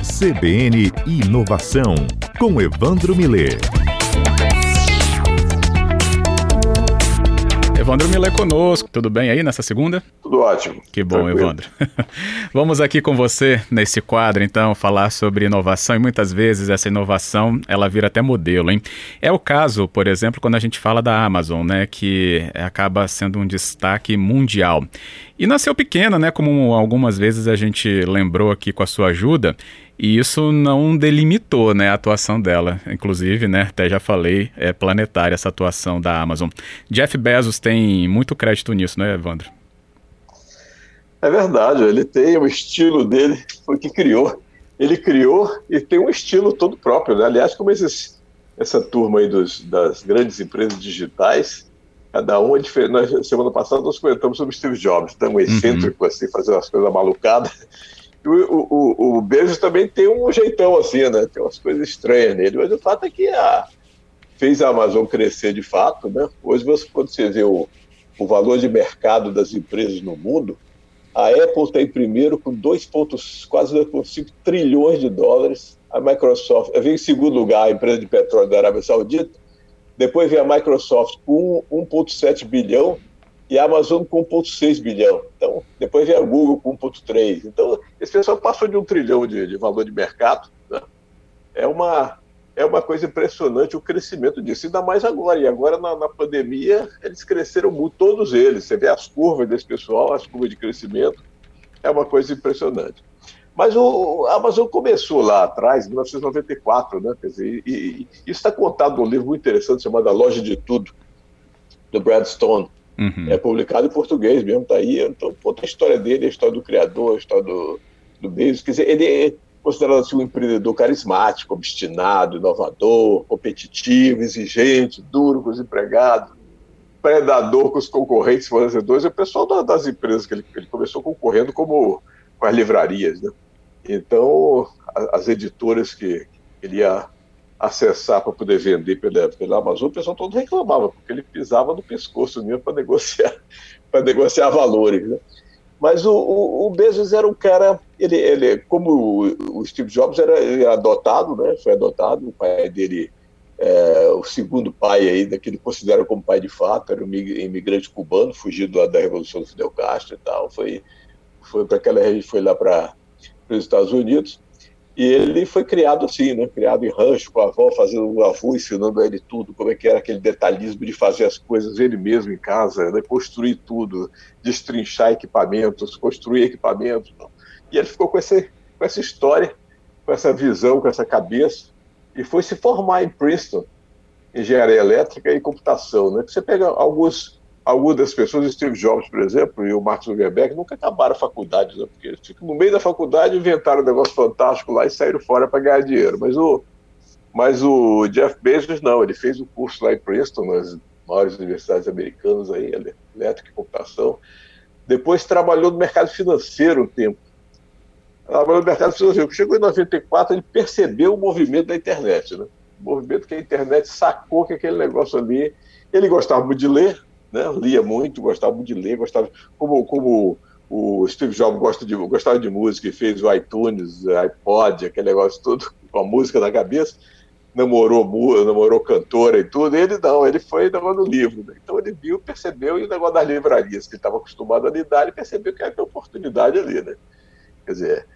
CBN Inovação, com Evandro Miller. Evandro Miller conosco. Tudo bem aí nessa segunda? Tudo ótimo. Que bom, Tranquilo. Evandro. Vamos aqui com você nesse quadro, então, falar sobre inovação e muitas vezes essa inovação ela vira até modelo, hein? É o caso, por exemplo, quando a gente fala da Amazon, né, que acaba sendo um destaque mundial. E nasceu pequena, né, como algumas vezes a gente lembrou aqui com a sua ajuda. E isso não delimitou né, a atuação dela. Inclusive, né, até já falei, é planetária essa atuação da Amazon. Jeff Bezos tem muito crédito nisso, né, Evandro? É verdade, ele tem o estilo dele, foi o que criou. Ele criou e tem um estilo todo próprio. Né? Aliás, como esses, essa turma aí dos, das grandes empresas digitais, cada um é diferente. Na semana passada nós comentamos sobre Steve Jobs, tão uhum. excêntrico assim, fazendo as coisas malucadas o, o, o Bezos também tem um jeitão assim, né? Tem umas coisas estranhas nele, mas o fato é que a, fez a Amazon crescer de fato, né? Hoje, você, quando você vê o, o valor de mercado das empresas no mundo, a Apple está em primeiro com 2 pontos, quase 2,5 trilhões de dólares. A Microsoft vem em segundo lugar, a empresa de petróleo da Arábia Saudita. Depois vem a Microsoft com 1,7 bilhão e a Amazon com 1,6 bilhão. Então, depois vem a Google com 1,3. Então, esse pessoal passou de um trilhão de, de valor de mercado. Né? É, uma, é uma coisa impressionante o crescimento disso, ainda mais agora. E agora, na, na, pandemia, eles cresceram muito, todos eles. Você vê as curvas desse pessoal, as curvas de crescimento, é uma coisa impressionante. Mas o, a Amazon começou lá atrás, em 1994, né? Quer dizer, e, e isso está contado num livro muito interessante chamado A Loja de Tudo, do Brad Stone Uhum. É publicado em português mesmo, tá aí. Então, conta a história dele, a história do criador, a história do, do Bezos. Quer dizer, ele é considerado assim, um empreendedor carismático, obstinado, inovador, competitivo, exigente, duro com os empregados, predador com os concorrentes fornecedores. É o pessoal da, das empresas que ele, ele, começou concorrendo como com as livrarias. Né? Então, as editoras que, que ele ia acessar para poder vender pela, pela Amazon, o pessoal todo reclamava, porque ele pisava no pescoço mesmo para negociar, para negociar valores. Né? Mas o, o, o, Bezos era um cara, ele, ele como o, Steve Jobs era, adotado, né? Foi adotado, o pai dele, é, o segundo pai aí, que ele considera como pai de fato, era um imigrante cubano, fugido da Revolução do Fidel Castro e tal, foi, foi para aquela foi lá para os Estados Unidos e ele foi criado assim, né? Criado em rancho, com a avó, fazendo o avô, ensinando a ele tudo, como é que era aquele detalhismo de fazer as coisas ele mesmo em casa, né? construir tudo, destrinchar equipamentos, construir equipamentos. Não. E ele ficou com, esse, com essa história, com essa visão, com essa cabeça, e foi se formar em Princeton, engenharia elétrica e computação. Né? Você pega alguns algumas das pessoas, Steve Jobs, por exemplo, e o Mark Zuckerberg, nunca acabaram a faculdade, né? porque no meio da faculdade inventaram um negócio fantástico lá e saíram fora para ganhar dinheiro. Mas o, mas o Jeff Bezos não, ele fez o curso lá em Princeton, nas maiores universidades americanas, aí, elétrica e computação. Depois trabalhou no mercado financeiro um tempo. Trabalhou no mercado financeiro. Chegou em 94, ele percebeu o movimento da internet, né? O movimento que a internet sacou que aquele negócio ali. Ele gostava muito de ler, né? lia muito, gostava muito de ler, gostava como, como o Steve Jobs gosta de, gostava de música e fez o iTunes, iPod, aquele negócio todo com a música na cabeça, namorou namorou cantora e tudo, ele não, ele foi no livro. Né? Então ele viu, percebeu, e o negócio das livrarias que ele estava acostumado a lidar, ele percebeu que era oportunidade ali, né? Quer dizer,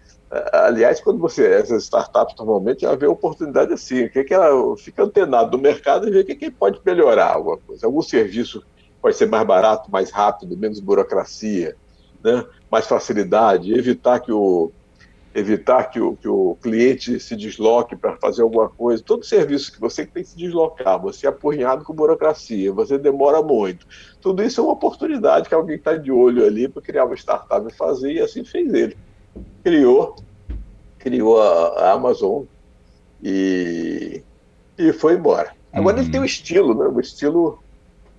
aliás, quando você, essas startups normalmente, ela vê oportunidade assim, o que, é que ela fica antenado no mercado e vê o que, é que pode melhorar alguma coisa, algum serviço pode ser mais barato, mais rápido, menos burocracia, né? mais facilidade, evitar que o, evitar que o, que o cliente se desloque para fazer alguma coisa. Todo serviço que você tem que se deslocar, você é apurrinhado com burocracia, você demora muito. Tudo isso é uma oportunidade que alguém está de olho ali para criar uma startup e fazer, e assim fez ele. Criou, criou a, a Amazon e, e foi embora. Agora uhum. ele tem o estilo, né? o estilo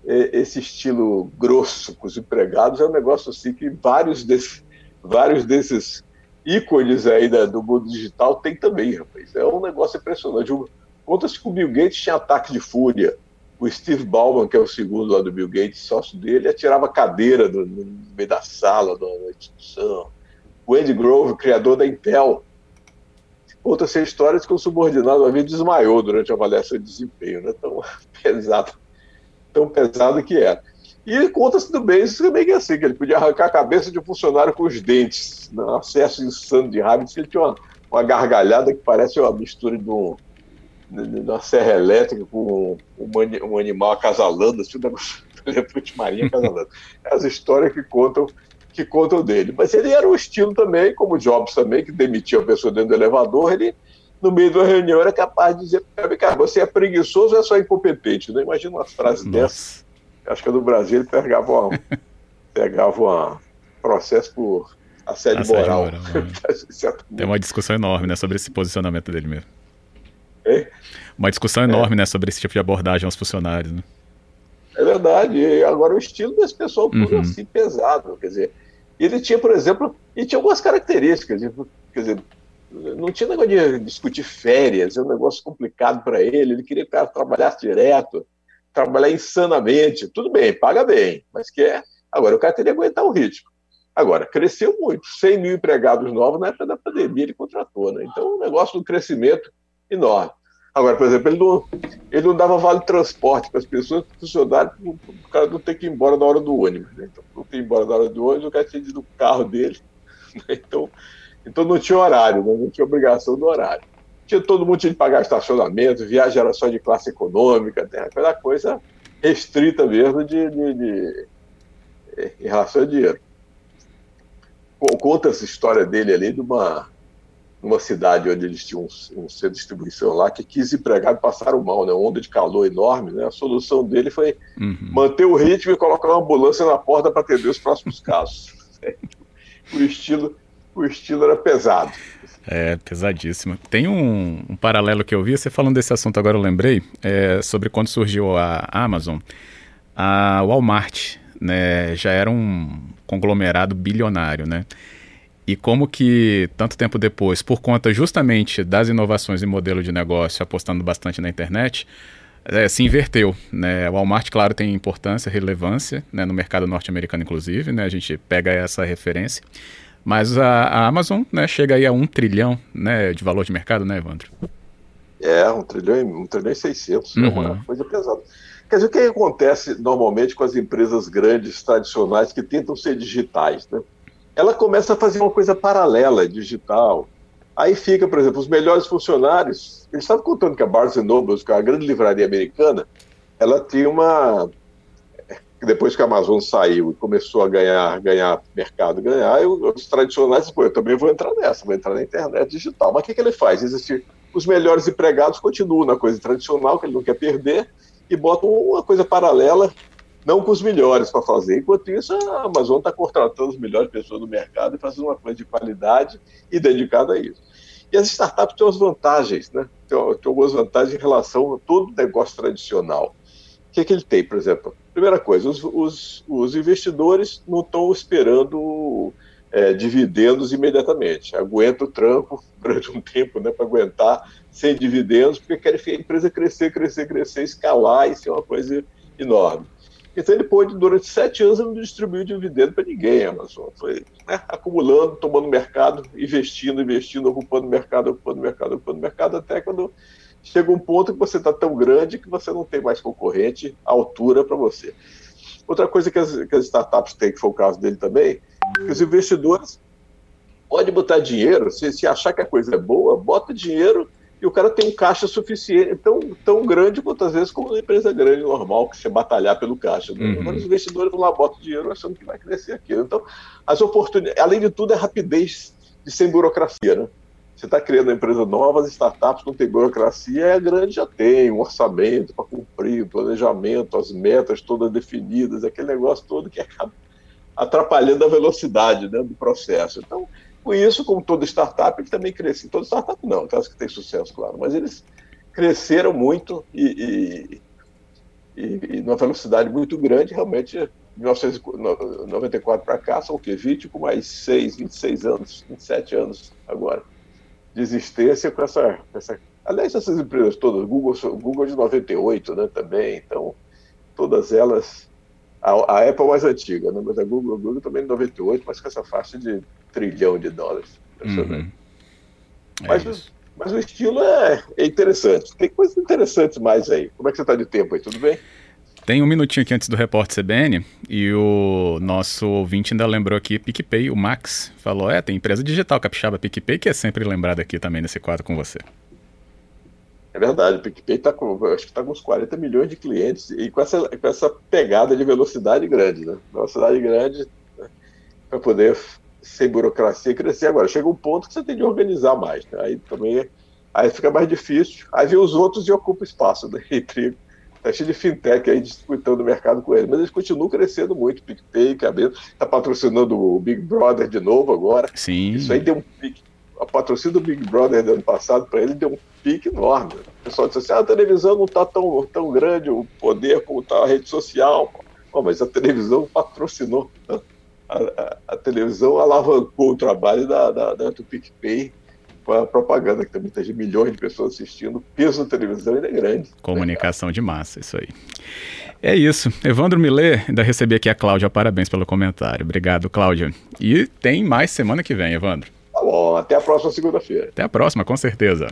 esse estilo grosso com os empregados é um negócio assim que vários desses, vários desses ícones aí da, do mundo digital tem também, rapaz. É um negócio impressionante. Conta-se que o Bill Gates tinha ataque de fúria. O Steve Ballmer, que é o segundo lá do Bill Gates, sócio dele, atirava cadeira no, no meio da sala da instituição. o Andy Grove, criador da Intel. Conta-se a história de que o subordinado vez desmaiou durante a avaliação de desempenho, né? tão pesado, tão pesado que era. E conta-se também, isso também que é assim, que ele podia arrancar a cabeça de um funcionário com os dentes, né? um acesso insano de raiva, que ele tinha uma, uma gargalhada que parece uma mistura de, um, de uma serra elétrica com um, um animal acasalando, assim, um negócio elefante marinho acasalando. É as histórias que contam que contam dele. Mas ele era um estilo também, como o Jobs também, que demitia a pessoa dentro do elevador, ele, no meio da reunião, era capaz de dizer, cara, você é preguiçoso ou é só incompetente? Não né? imagina umas frases Nossa. dessas. Acho que no Brasil ele pegava uma, pegava uma processo por assédio, assédio moral. moral né? Tem uma discussão enorme né, sobre esse posicionamento dele mesmo. É? Uma discussão enorme é. né, sobre esse tipo de abordagem aos funcionários. Né? É verdade. E agora o estilo desse pessoal tudo uhum. assim pesado. Quer dizer, ele tinha, por exemplo, e tinha algumas características. Quer dizer, não tinha negócio de discutir férias, é um negócio complicado para ele. Ele queria que o cara trabalhasse direto, trabalhar insanamente. Tudo bem, paga bem, mas quer. Agora, o cara teria que aguentar o ritmo. Agora, cresceu muito, 100 mil empregados novos na época da pandemia ele contratou, né? Então, um negócio de crescimento enorme. Agora, por exemplo, ele não, ele não dava vale transporte para as pessoas, para funcionário, o cara não tem que ir embora na hora do ônibus. Né? Então, ir embora na hora do ônibus, o cara tinha ido no carro dele. Né? Então, então não tinha horário, né? não tinha obrigação do horário. Tinha, todo mundo tinha de pagar estacionamento, viagem era só de classe econômica, né? aquela coisa restrita mesmo de, de, de, em relação ao dinheiro. Conta essa história dele ali de uma numa cidade onde eles tinham um, um centro de distribuição lá, que 15 empregados passaram mal, né? Onda de calor enorme, né? A solução dele foi uhum. manter o ritmo e colocar uma ambulância na porta para atender os próximos casos. o estilo, o estilo era pesado. É, pesadíssimo. Tem um, um, paralelo que eu vi, você falando desse assunto agora eu lembrei, é, sobre quando surgiu a Amazon, a Walmart, né, já era um conglomerado bilionário, né? E como que, tanto tempo depois, por conta justamente das inovações em modelo de negócio, apostando bastante na internet, é, se inverteu. Né? O Walmart, claro, tem importância, relevância né, no mercado norte-americano, inclusive, né? a gente pega essa referência. Mas a, a, Amazon né, chega aí a um trilhão né, de valor de mercado, né, Evandro? É, um trilhão, um trilhão e seiscentos, uhum. é uma uhum. coisa pesada. Quer dizer, o que acontece normalmente com as empresas grandes, tradicionais, que tentam ser digitais, né? Ela começa a fazer uma coisa paralela, digital. Aí fica, por exemplo, os melhores funcionários. Eles estavam contando que a Barnes Noble, é a grande livraria americana, ela tinha uma. Depois que a Amazon saiu e começou a ganhar, ganhar mercado, ganhar, os tradicionais, pô, eu também vou entrar nessa, vou entrar na internet digital. Mas o que, que ele faz? Os melhores empregados continuam na coisa tradicional, que ele não quer perder, e botam uma coisa paralela não com os melhores para fazer. Enquanto isso, a Amazon está contratando as melhores pessoas do mercado e fazendo uma coisa de qualidade e dedicada a isso. E as startups têm as vantagens, né? Tem, tem algumas vantagens em relação a todo negócio tradicional. O que, é que ele tem, por exemplo? Primeira coisa, os, os, os investidores não estão esperando é, dividendos imediatamente. Aguenta o tranco durante um tempo né, para aguentar sem dividendos, porque querem a empresa crescer, crescer, crescer, escalar e ser uma coisa enorme. Então ele pôde, durante sete anos, não distribuir dividendo para ninguém, a Amazon. Foi né, acumulando, tomando mercado, investindo, investindo, ocupando mercado, ocupando mercado, ocupando mercado, até quando chega um ponto que você está tão grande que você não tem mais concorrente à altura para você. Outra coisa que as, que as, startups têm, que foi o caso dele também, que os investidores podem botar dinheiro, se, se achar que a coisa é boa, bota dinheiro e o cara tem um caixa suficiente, tão, tão grande quanto às vezes como uma empresa grande normal, que você batalhar pelo caixa. Né? Uhum. os investidores vão lá, botam dinheiro achando que vai crescer aquilo. Então, as oportunidades, além de tudo, é rapidez de sem burocracia, né? Você está criando uma empresa nova, as startups não tem burocracia, a grande já tem um orçamento para cumprir, um planejamento, as metas todas definidas, aquele negócio todo que acaba atrapalhando a velocidade né, do processo. Então, com isso, como toda startup, ele também cresceu. Toda startup não, aquelas que têm sucesso, claro, mas eles cresceram muito e, e, e, e numa velocidade muito grande, realmente, de 1994 para cá, são o quê? 20 com mais 6, 26 anos, 27 anos agora de existência com essa, essa aliás, essas empresas todas, Google, Google de 98, né, também, então, todas elas, a, a Apple mais antiga, né, mas a Google, a Google também de 98, mas com essa faixa de trilhão de dólares. Impressionante. Uhum. É mas, mas o estilo é, é, interessante. Tem coisas interessantes mais aí. Como é que você está de tempo aí? Tudo bem? Tem um minutinho aqui antes do repórter CBN e o nosso ouvinte ainda lembrou aqui PicPay, o Max, falou: é, tem empresa digital capixaba PicPay que é sempre lembrado aqui também nesse quadro com você. É verdade, o PicPay está com, acho que está com uns 40 milhões de clientes e com essa, com essa pegada de velocidade grande, né? Velocidade grande né? para poder sem burocracia crescer. Agora, chega um ponto que você tem de organizar mais, né? aí também aí fica mais difícil. Aí vem os outros e ocupa espaço né? entre Tá cheio de fintech aí disputando o mercado com eles, mas eles continuam crescendo muito. PicPay, Cabelo, está patrocinando o Big Brother de novo agora. Sim. Isso aí deu um pique. A patrocínio do Big Brother do ano passado para ele deu um pique enorme. O pessoal disse assim: ah, a televisão não está tão, tão grande, o poder como está a rede social. Mas a televisão patrocinou. Né? Televisão alavancou o trabalho da, da, da do PicPay com a propaganda, que tem muitas milhões de pessoas assistindo, o peso da televisão ainda é grande. Comunicação de massa, isso aí. É isso. Evandro Millet, ainda recebi aqui a Cláudia, parabéns pelo comentário. Obrigado, Cláudia. E tem mais semana que vem, Evandro. Tá bom, até a próxima segunda-feira. Até a próxima, com certeza.